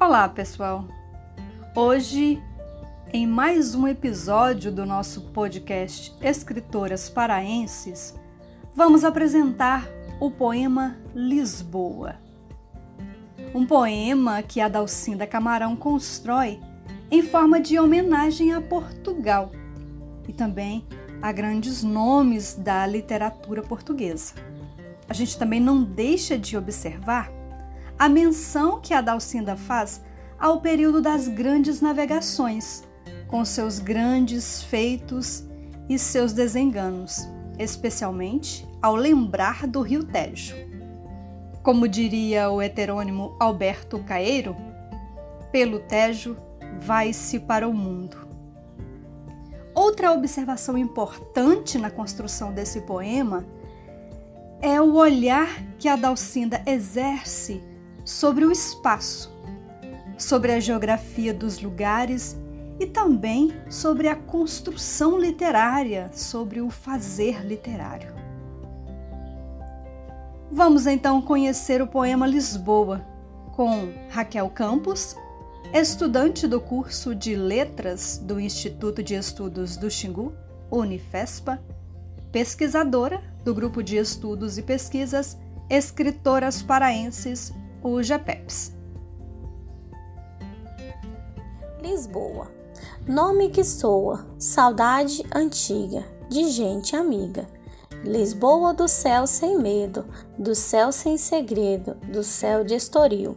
Olá, pessoal! Hoje, em mais um episódio do nosso podcast Escritoras Paraenses, vamos apresentar o poema Lisboa. Um poema que a Dalcinda Camarão constrói em forma de homenagem a Portugal e também a grandes nomes da literatura portuguesa. A gente também não deixa de observar a menção que a Dalcinda faz ao período das grandes navegações, com seus grandes feitos e seus desenganos, especialmente ao lembrar do Rio Tejo. Como diria o heterônimo Alberto Caeiro, pelo Tejo vai-se para o mundo. Outra observação importante na construção desse poema é o olhar que a Dalcinda exerce sobre o espaço, sobre a geografia dos lugares e também sobre a construção literária, sobre o fazer literário. Vamos então conhecer o poema Lisboa com Raquel Campos, estudante do curso de Letras do Instituto de Estudos do Xingu, Unifespa, pesquisadora do grupo de estudos e pesquisas Escritoras Paraenses o JAPEPS. Lisboa. Nome que soa, saudade antiga, de gente amiga. Lisboa do céu sem medo, do céu sem segredo, do céu de Estoril.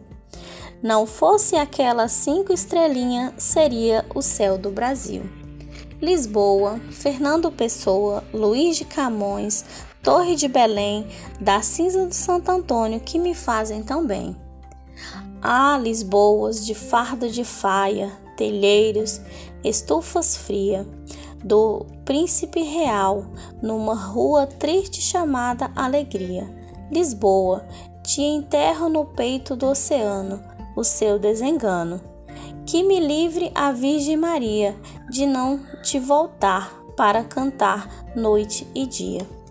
Não fosse aquela cinco estrelinha, seria o céu do Brasil. Lisboa, Fernando Pessoa, Luiz de Camões, Torre de Belém, da cinza do Santo Antônio que me fazem tão bem. Há Lisboas de farda de faia, telheiros, estufas fria, do príncipe real, numa rua triste chamada Alegria. Lisboa, te enterro no peito do oceano, o seu desengano. Que me livre a Virgem Maria de não te voltar para cantar noite e dia.